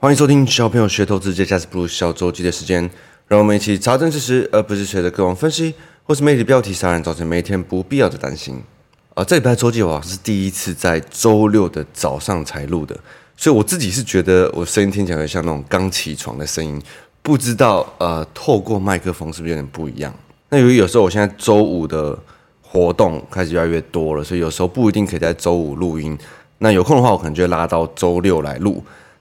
欢迎收听小朋友学投资，这家是不如小周记的时间，让我们一起查证事实，而不是随着各种分析或是媒体标题杀人，造成每一天不必要的担心。啊，这礼拜周记我是第一次在周六的早上才录的，所以我自己是觉得我声音听起来像那种刚起床的声音，不知道呃透过麦克风是不是有点不一样？那由于有时候我现在周五的活动开始越来越多了，所以有时候不一定可以在周五录音。那有空的话，我可能就会拉到周六来录。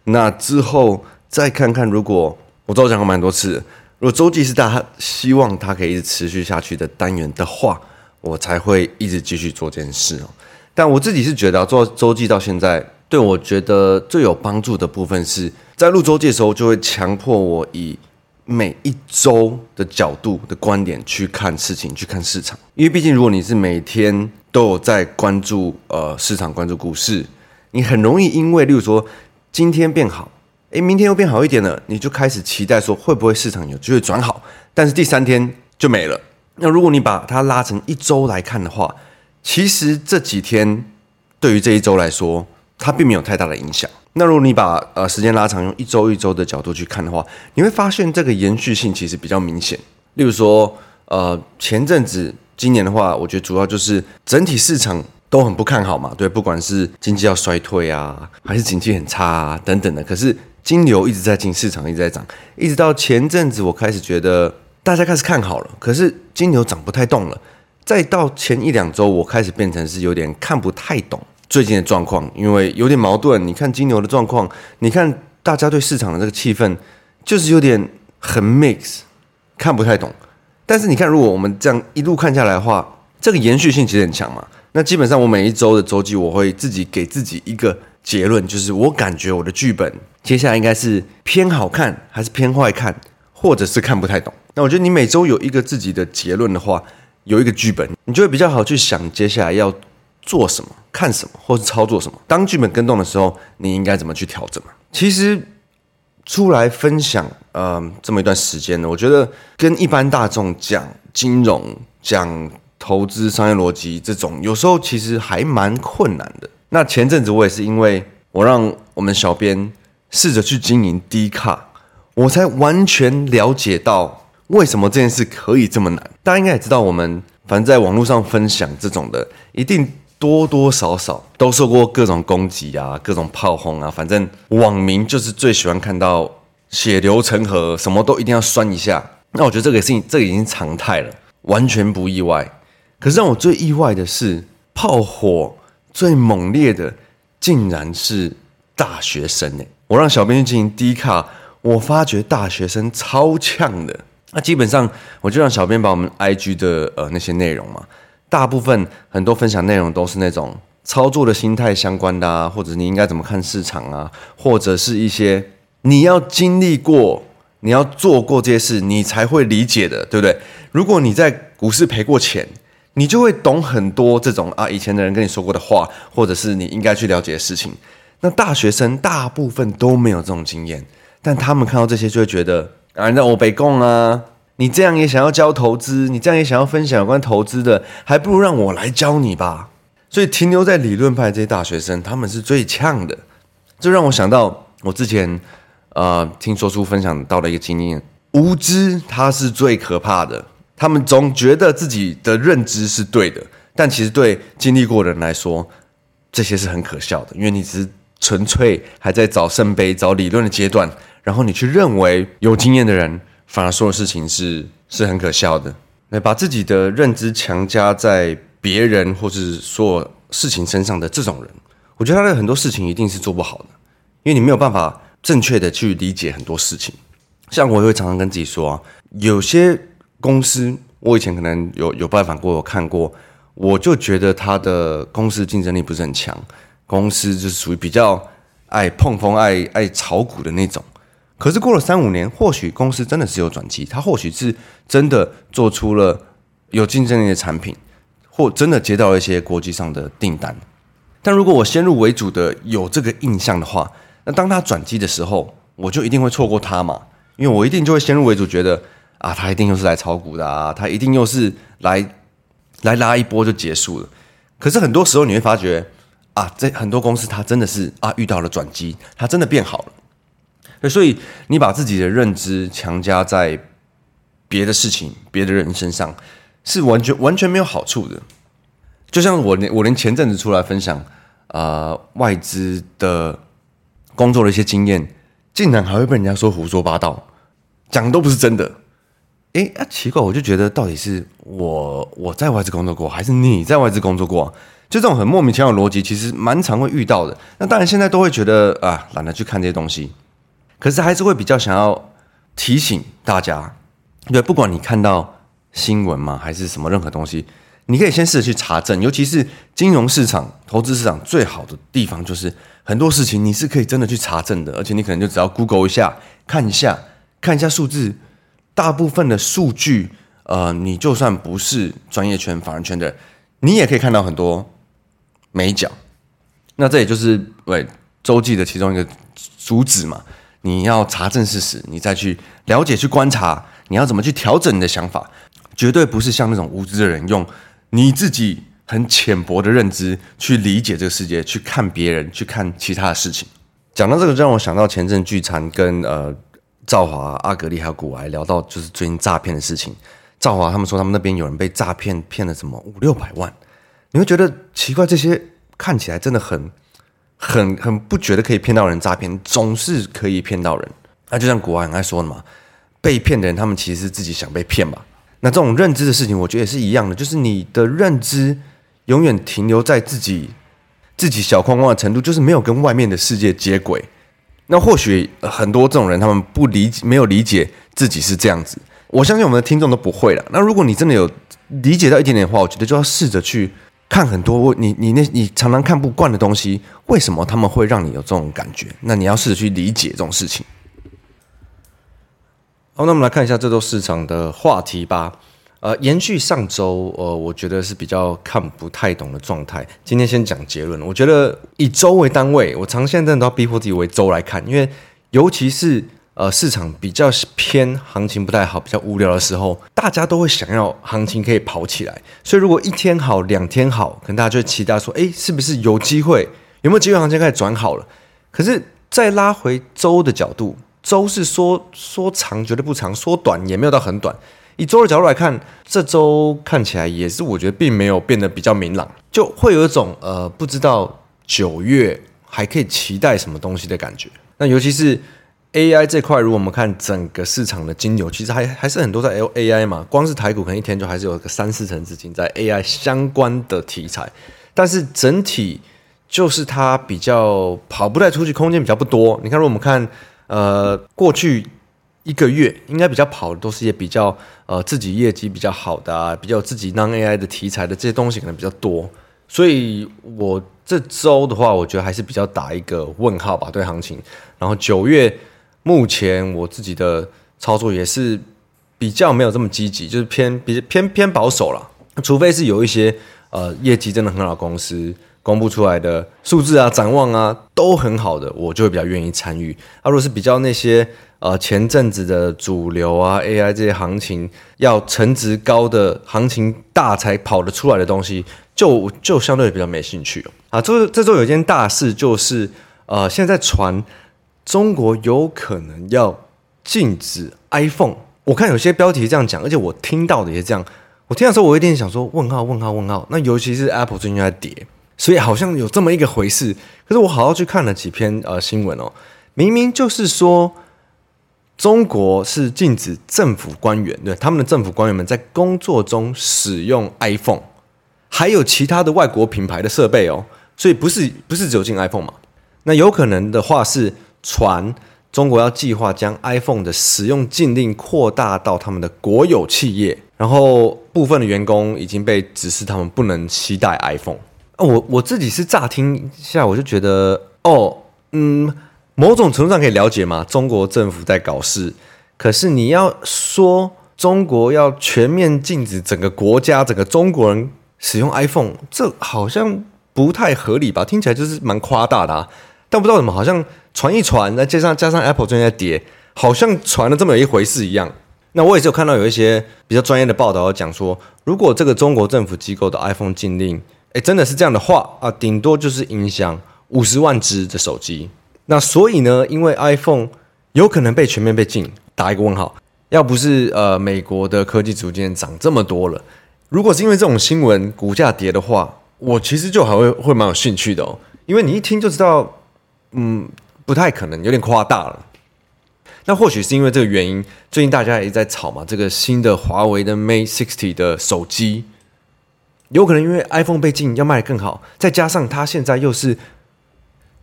那之后再看看，如果我都讲过蛮多次，如果周记是大家希望它可以一直持续下去的单元的话，我才会一直继续做这件事哦。但我自己是觉得做周记到现在，对我觉得最有帮助的部分是在录周记的时候，就会强迫我以每一周的角度的观点去看事情，去看市场。因为毕竟，如果你是每天都有在关注呃市场、关注股市，你很容易因为，例如说今天变好，诶，明天又变好一点了，你就开始期待说会不会市场有机会转好，但是第三天就没了。那如果你把它拉成一周来看的话，其实这几天对于这一周来说，它并没有太大的影响。那如果你把呃时间拉长，用一周一周的角度去看的话，你会发现这个延续性其实比较明显。例如说，呃，前阵子今年的话，我觉得主要就是整体市场都很不看好嘛，对，不管是经济要衰退啊，还是经济很差啊等等的。可是金牛一直在进，市场一直在涨，一直到前阵子我开始觉得大家开始看好了，可是金牛涨不太动了。再到前一两周，我开始变成是有点看不太懂。最近的状况，因为有点矛盾。你看金牛的状况，你看大家对市场的这个气氛，就是有点很 mix，看不太懂。但是你看，如果我们这样一路看下来的话，这个延续性其实很强嘛。那基本上我每一周的周记，我会自己给自己一个结论，就是我感觉我的剧本接下来应该是偏好看，还是偏坏看，或者是看不太懂。那我觉得你每周有一个自己的结论的话，有一个剧本，你就会比较好去想接下来要做什么、看什么，或是操作什么？当剧本更动的时候，你应该怎么去调整？其实出来分享，嗯、呃，这么一段时间呢，我觉得跟一般大众讲金融、讲投资、商业逻辑这种，有时候其实还蛮困难的。那前阵子我也是因为我让我们小编试着去经营 D 卡，我才完全了解到为什么这件事可以这么难。大家应该也知道，我们反正在网络上分享这种的，一定。多多少少都受过各种攻击啊，各种炮轰啊。反正网民就是最喜欢看到血流成河，什么都一定要酸一下。那我觉得这个事情，这个已经常态了，完全不意外。可是让我最意外的是，炮火最猛烈的竟然是大学生呢。我让小编去进行 D 卡，我发觉大学生超呛的。那基本上我就让小编把我们 IG 的呃那些内容嘛。大部分很多分享内容都是那种操作的心态相关的啊，或者你应该怎么看市场啊，或者是一些你要经历过、你要做过这些事，你才会理解的，对不对？如果你在股市赔过钱，你就会懂很多这种啊以前的人跟你说过的话，或者是你应该去了解的事情。那大学生大部分都没有这种经验，但他们看到这些就会觉得啊，那我被供啊。你这样也想要教投资，你这样也想要分享有关投资的，还不如让我来教你吧。所以停留在理论派这些大学生，他们是最呛的。这让我想到我之前呃听说书分享到的一个经验：无知它是最可怕的。他们总觉得自己的认知是对的，但其实对经历过的人来说，这些是很可笑的，因为你只是纯粹还在找圣杯、找理论的阶段，然后你去认为有经验的人。反而说的事情是是很可笑的。那把自己的认知强加在别人或是说事情身上的这种人，我觉得他的很多事情一定是做不好的，因为你没有办法正确的去理解很多事情。像我也会常常跟自己说啊，有些公司我以前可能有有拜访过、有看过，我就觉得他的公司竞争力不是很强，公司就是属于比较爱碰风、爱爱炒股的那种。可是过了三五年，或许公司真的是有转机，他或许是真的做出了有竞争力的产品，或真的接到一些国际上的订单。但如果我先入为主的有这个印象的话，那当他转机的时候，我就一定会错过他嘛，因为我一定就会先入为主，觉得啊，他一定又是来炒股的啊，他一定又是来来拉一波就结束了。可是很多时候你会发觉啊，这很多公司它真的是啊遇到了转机，它真的变好了。所以你把自己的认知强加在别的事情、别的人身上，是完全完全没有好处的。就像我连我连前阵子出来分享，呃，外资的工作的一些经验，竟然还会被人家说胡说八道，讲都不是真的。哎，啊，奇怪，我就觉得到底是我我在外资工作过，还是你在外资工作过？就这种很莫名其妙的逻辑，其实蛮常会遇到的。那当然，现在都会觉得啊，懒得去看这些东西。可是还是会比较想要提醒大家，对，不管你看到新闻嘛，还是什么任何东西，你可以先试着去查证。尤其是金融市场、投资市场最好的地方，就是很多事情你是可以真的去查证的，而且你可能就只要 Google 一下，看一下，看一下数字。大部分的数据，呃，你就算不是专业圈、法人圈的人，你也可以看到很多美角。那这也就是对周记的其中一个主旨嘛。你要查证事实，你再去了解、去观察，你要怎么去调整你的想法，绝对不是像那种无知的人用你自己很浅薄的认知去理解这个世界，去看别人，去看其他的事情。讲到这个，让我想到前阵聚餐跟呃。兆华、阿格力还有股癌聊到就是最近诈骗的事情。兆华他们说他们那边有人被诈骗骗了什么五六百万，你会觉得奇怪，这些看起来真的很、很、很不觉得可以骗到人诈骗，总是可以骗到人。那就像股癌很爱说的嘛，被骗的人他们其实是自己想被骗吧。那这种认知的事情，我觉得也是一样的，就是你的认知永远停留在自己自己小框框的程度，就是没有跟外面的世界接轨。那或许很多这种人，他们不理解，没有理解自己是这样子。我相信我们的听众都不会了。那如果你真的有理解到一点点的话，我觉得就要试着去看很多你你那你常常看不惯的东西，为什么他们会让你有这种感觉？那你要试着去理解这种事情。好，那我们来看一下这周市场的话题吧。呃，延续上周，呃，我觉得是比较看不太懂的状态。今天先讲结论。我觉得以周为单位，我长线真的都要逼迫自己为周来看，因为尤其是呃市场比较偏行情不太好、比较无聊的时候，大家都会想要行情可以跑起来。所以如果一天好、两天好，可能大家就会期待说，哎，是不是有机会？有没有机会行情开始转好了？可是再拉回周的角度，周是说说长绝对不长，说短也没有到很短。以周的角度来看，这周看起来也是，我觉得并没有变得比较明朗，就会有一种呃，不知道九月还可以期待什么东西的感觉。那尤其是 AI 这块，如果我们看整个市场的金牛，其实还还是很多在 LAI 嘛，光是台股可能一天就还是有个三四成资金在 AI 相关的题材，但是整体就是它比较跑不太出去，空间比较不多。你看，如果我们看呃过去。一个月应该比较跑的都是一些比较呃自己业绩比较好的啊，比较自己 non AI 的题材的这些东西可能比较多，所以我这周的话，我觉得还是比较打一个问号吧，对行情。然后九月目前我自己的操作也是比较没有这么积极，就是偏比偏偏保守了，除非是有一些呃业绩真的很好公司公布出来的数字啊、展望啊都很好的，我就会比较愿意参与。啊，如果是比较那些。呃，前阵子的主流啊，AI 这些行情要成值高的行情大才跑得出来的东西，就就相对比较没兴趣啊。这这周有一件大事，就是呃，现在传中国有可能要禁止 iPhone。我看有些标题这样讲，而且我听到的也是这样。我听到时候，我有点想说问号问号问号。那尤其是 Apple 最近在跌，所以好像有这么一个回事。可是我好好去看了几篇呃新闻哦，明明就是说。中国是禁止政府官员，对他们的政府官员们在工作中使用 iPhone，还有其他的外国品牌的设备哦，所以不是不是只有禁 iPhone 嘛？那有可能的话是传中国要计划将 iPhone 的使用禁令扩大到他们的国有企业，然后部分的员工已经被指示他们不能携带 iPhone。哦，我我自己是乍听一下我就觉得哦，嗯。某种程度上可以了解吗？中国政府在搞事，可是你要说中国要全面禁止整个国家、整个中国人使用 iPhone，这好像不太合理吧？听起来就是蛮夸大的啊。但不知道怎么，好像传一传，再加上加上 Apple 最近在跌，好像传了这么有一回事一样。那我也是有看到有一些比较专业的报道讲说，如果这个中国政府机构的 iPhone 禁令，诶，真的是这样的话啊，顶多就是影响五十万只的手机。那所以呢，因为 iPhone 有可能被全面被禁，打一个问号。要不是呃美国的科技逐渐涨这么多了，如果是因为这种新闻股价跌的话，我其实就还会会蛮有兴趣的哦，因为你一听就知道，嗯，不太可能，有点夸大了。那或许是因为这个原因，最近大家也在炒嘛，这个新的华为的 Mate 60的手机，有可能因为 iPhone 被禁要卖得更好，再加上它现在又是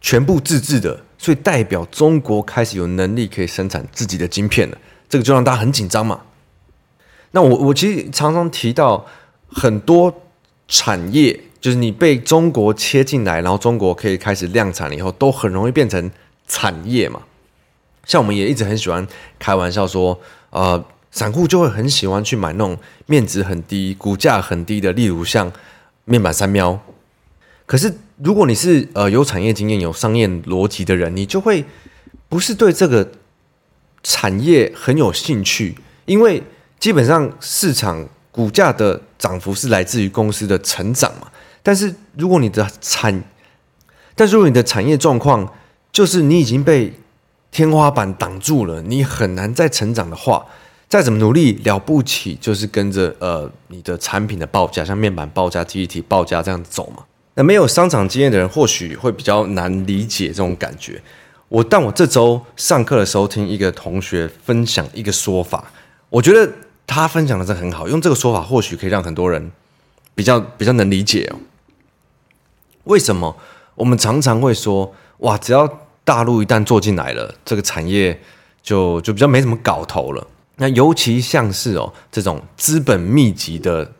全部自制的，所以代表中国开始有能力可以生产自己的晶片了，这个就让大家很紧张嘛。那我我其实常常提到很多产业。就是你被中国切进来，然后中国可以开始量产了以后，都很容易变成产业嘛。像我们也一直很喜欢开玩笑说，呃，散户就会很喜欢去买那种面值很低、股价很低的，例如像面板三喵。可是如果你是呃有产业经验、有商业逻辑的人，你就会不是对这个产业很有兴趣，因为基本上市场股价的涨幅是来自于公司的成长嘛。但是如果你的产，但是如果你的产业状况就是你已经被天花板挡住了，你很难再成长的话，再怎么努力了不起，就是跟着呃你的产品的报价，像面板报价、记忆体报价这样走嘛。那没有商场经验的人或许会比较难理解这种感觉。我但我这周上课的时候听一个同学分享一个说法，我觉得他分享的是很好，用这个说法或许可以让很多人比较比较能理解哦。为什么我们常常会说哇，只要大陆一旦做进来了，这个产业就就比较没什么搞头了。那尤其像是哦这种资本密集的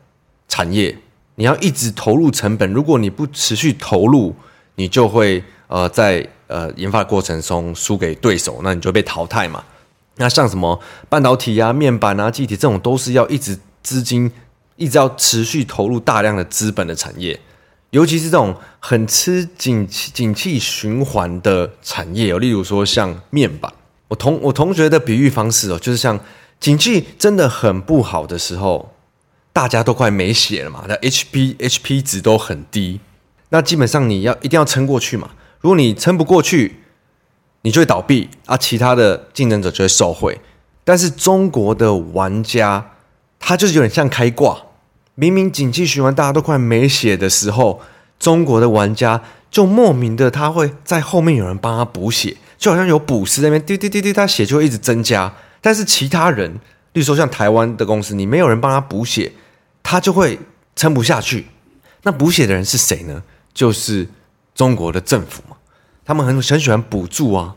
产业，你要一直投入成本，如果你不持续投入，你就会呃在呃研发过程中输给对手，那你就被淘汰嘛。那像什么半导体啊、面板啊、记忆体这种，都是要一直资金一直要持续投入大量的资本的产业。尤其是这种很吃景气、景气循环的产业哦，例如说像面板，我同我同学的比喻方式哦，就是像景气真的很不好的时候，大家都快没血了嘛，那 HP HP 值都很低，那基本上你要一定要撑过去嘛，如果你撑不过去，你就会倒闭啊，其他的竞争者就会受惠。但是中国的玩家，他就是有点像开挂。明明景气循环，大家都快没血的时候，中国的玩家就莫名的他会在后面有人帮他补血，就好像有补师那边滴滴滴滴，他血就会一直增加。但是其他人，例如说像台湾的公司，你没有人帮他补血，他就会撑不下去。那补血的人是谁呢？就是中国的政府嘛，他们很很喜欢补助啊。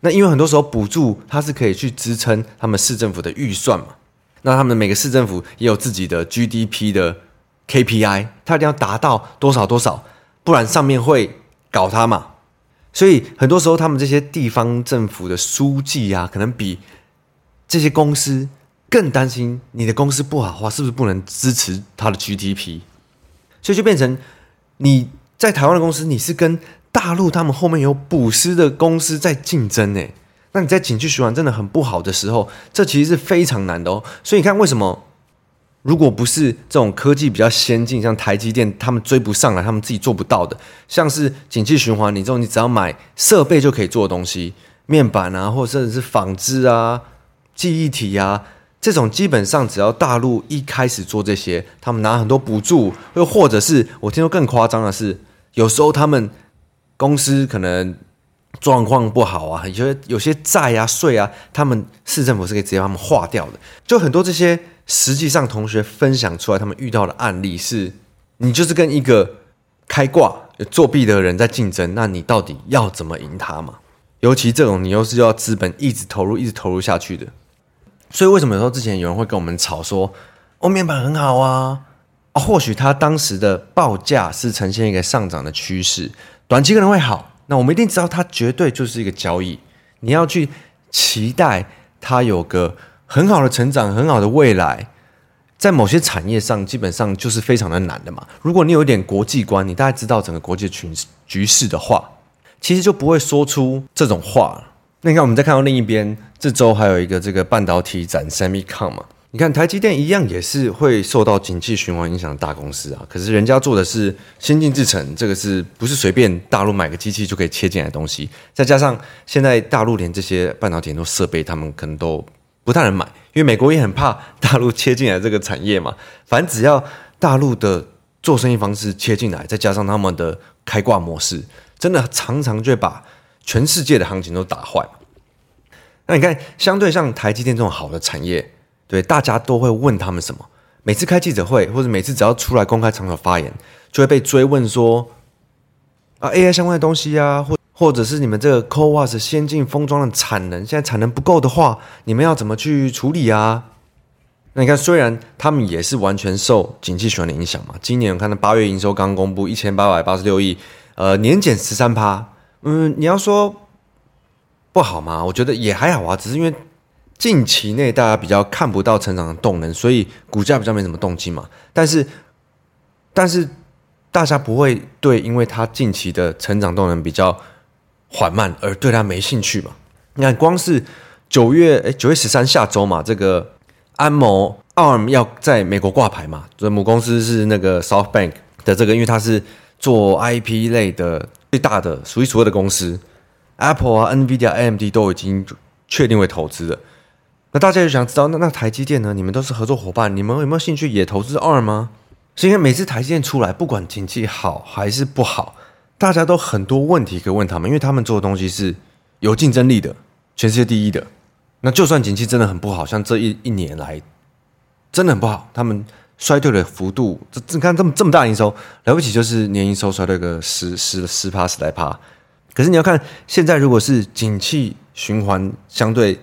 那因为很多时候补助它是可以去支撑他们市政府的预算嘛。那他们每个市政府也有自己的 GDP 的 KPI，他一定要达到多少多少，不然上面会搞他嘛。所以很多时候，他们这些地方政府的书记啊，可能比这些公司更担心你的公司不好的话，是不是不能支持他的 GDP？所以就变成你在台湾的公司，你是跟大陆他们后面有补师的公司在竞争呢。那你在景气循环真的很不好的时候，这其实是非常难的哦。所以你看，为什么如果不是这种科技比较先进，像台积电，他们追不上来，他们自己做不到的，像是景气循环，你这种你只要买设备就可以做的东西，面板啊，或者甚至是纺织啊、记忆体啊，这种基本上只要大陆一开始做这些，他们拿很多补助，又或者是我听说更夸张的是，有时候他们公司可能。状况不好啊，有些有些债啊、税啊，他们市政府是可以直接把他们划掉的。就很多这些，实际上同学分享出来，他们遇到的案例是，你就是跟一个开挂作弊的人在竞争，那你到底要怎么赢他嘛？尤其这种你又是要资本一直投入、一直投入下去的。所以为什么有时候之前有人会跟我们吵说，哦，面板很好啊，啊，或许它当时的报价是呈现一个上涨的趋势，短期可能会好。那我们一定知道，它绝对就是一个交易。你要去期待它有个很好的成长、很好的未来，在某些产业上，基本上就是非常的难的嘛。如果你有一点国际观，你大概知道整个国际局局势的话，其实就不会说出这种话。那你看，我们再看到另一边，这周还有一个这个半导体展 SEMICON 嘛。你看台积电一样也是会受到景气循环影响的大公司啊，可是人家做的是先进制程，这个是不是随便大陆买个机器就可以切进来的东西？再加上现在大陆连这些半导体都设备，他们可能都不太能买，因为美国也很怕大陆切进来这个产业嘛。反正只要大陆的做生意方式切进来，再加上他们的开挂模式，真的常常就会把全世界的行情都打坏。那你看，相对像台积电这种好的产业。对，大家都会问他们什么？每次开记者会，或者每次只要出来公开场合发言，就会被追问说：啊，AI 相关的东西啊，或或者是你们这个 CoWoS 先进封装的产能，现在产能不够的话，你们要怎么去处理啊？那你看，虽然他们也是完全受景气循环的影响嘛，今年我看到八月营收刚公布一千八百八十六亿，呃，年减十三趴。嗯，你要说不好吗？我觉得也还好啊，只是因为。近期内大家比较看不到成长的动能，所以股价比较没什么动静嘛。但是，但是大家不会对，因为它近期的成长动能比较缓慢而对它没兴趣嘛？你看，光是九月诶九月十三下周嘛，这个安谋 ARM 要在美国挂牌嘛，这母公司是那个 SoftBank 的这个，因为它是做 IP 类的最大的数一数二的公司，Apple 啊、NVIDIA、AMD 都已经确定为投资了。那大家就想知道，那那台积电呢？你们都是合作伙伴，你们有没有兴趣也投资二吗？是因为每次台积电出来，不管经济好还是不好，大家都很多问题可以问他们，因为他们做的东西是有竞争力的，全世界第一的。那就算景气真的很不好，像这一一年来真的很不好，他们衰退的幅度，这你看这么这么大营收，了不起就是年营收衰退个十十十趴十来趴。可是你要看现在，如果是景气循环相对。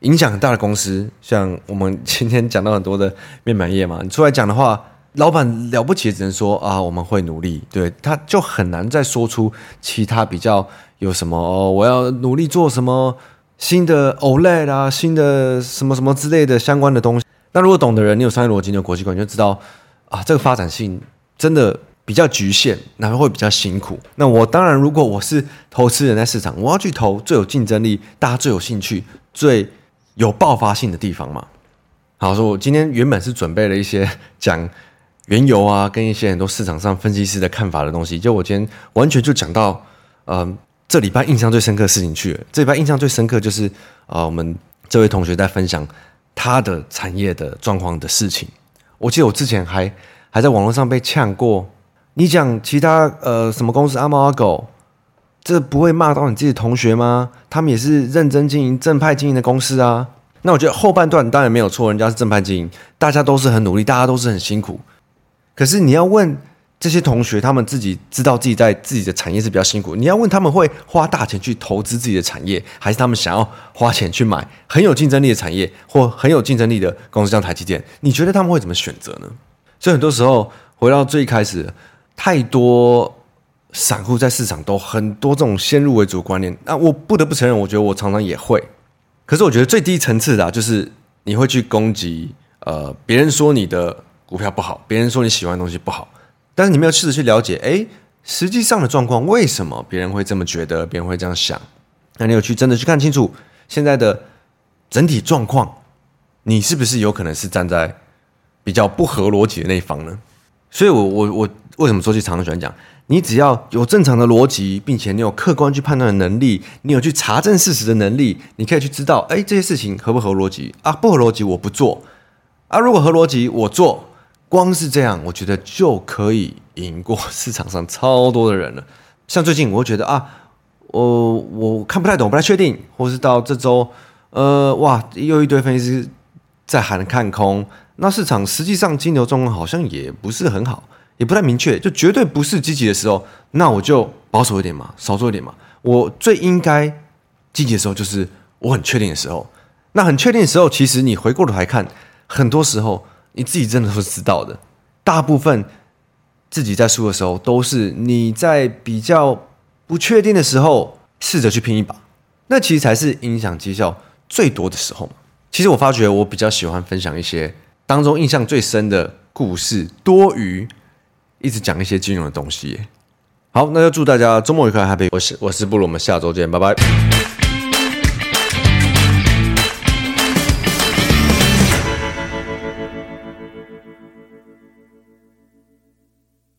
影响很大的公司，像我们今天讲到很多的面板业嘛，你出来讲的话，老板了不起，只能说啊，我们会努力，对，他就很难再说出其他比较有什么哦，我要努力做什么新的 OLED 啊，新的什么什么之类的相关的东西。那如果懂的人，你有商业逻辑，你有国际观，你就知道啊，这个发展性真的比较局限，然后会比较辛苦。那我当然，如果我是投资人在市场，我要去投最有竞争力、大家最有兴趣、最有爆发性的地方嘛？好，说我今天原本是准备了一些 讲原油啊，跟一些很多市场上分析师的看法的东西，就我今天完全就讲到，呃，这礼拜印象最深刻的事情去了。这礼拜印象最深刻就是，呃，我们这位同学在分享他的产业的状况的事情。我记得我之前还还在网络上被呛过，你讲其他呃什么公司阿猫阿狗。这不会骂到你自己的同学吗？他们也是认真经营、正派经营的公司啊。那我觉得后半段当然没有错，人家是正派经营，大家都是很努力，大家都是很辛苦。可是你要问这些同学，他们自己知道自己在自己的产业是比较辛苦。你要问他们会花大钱去投资自己的产业，还是他们想要花钱去买很有竞争力的产业或很有竞争力的公司，像台积电？你觉得他们会怎么选择呢？所以很多时候回到最开始，太多。散户在市场都很多这种先入为主观念，那我不得不承认，我觉得我常常也会。可是我觉得最低层次的，就是你会去攻击呃别人说你的股票不好，别人说你喜欢的东西不好，但是你没有试着去了解，哎，实际上的状况为什么别人会这么觉得，别人会这样想？那你有去真的去看清楚现在的整体状况，你是不是有可能是站在比较不合逻辑的那一方呢？所以，我我我为什么说去常常喜欢讲？你只要有正常的逻辑，并且你有客观去判断的能力，你有去查证事实的能力，你可以去知道，哎，这些事情合不合逻辑啊？不合逻辑我不做啊。如果合逻辑我做，光是这样，我觉得就可以赢过市场上超多的人了。像最近，我觉得啊，我我看不太懂，不太确定，或是到这周，呃，哇，又一堆分析师在喊看空，那市场实际上金牛状况好像也不是很好。也不太明确，就绝对不是积极的时候，那我就保守一点嘛，少做一点嘛。我最应该积极的时候，就是我很确定的时候。那很确定的时候，其实你回过头来看，很多时候你自己真的都是知道的。大部分自己在输的时候，都是你在比较不确定的时候，试着去拼一把。那其实才是影响绩效最多的时候嘛。其实我发觉，我比较喜欢分享一些当中印象最深的故事，多于。一直讲一些金融的东西，好，那就祝大家周末愉快，Happy！我是我是布鲁，我们下周见，拜拜。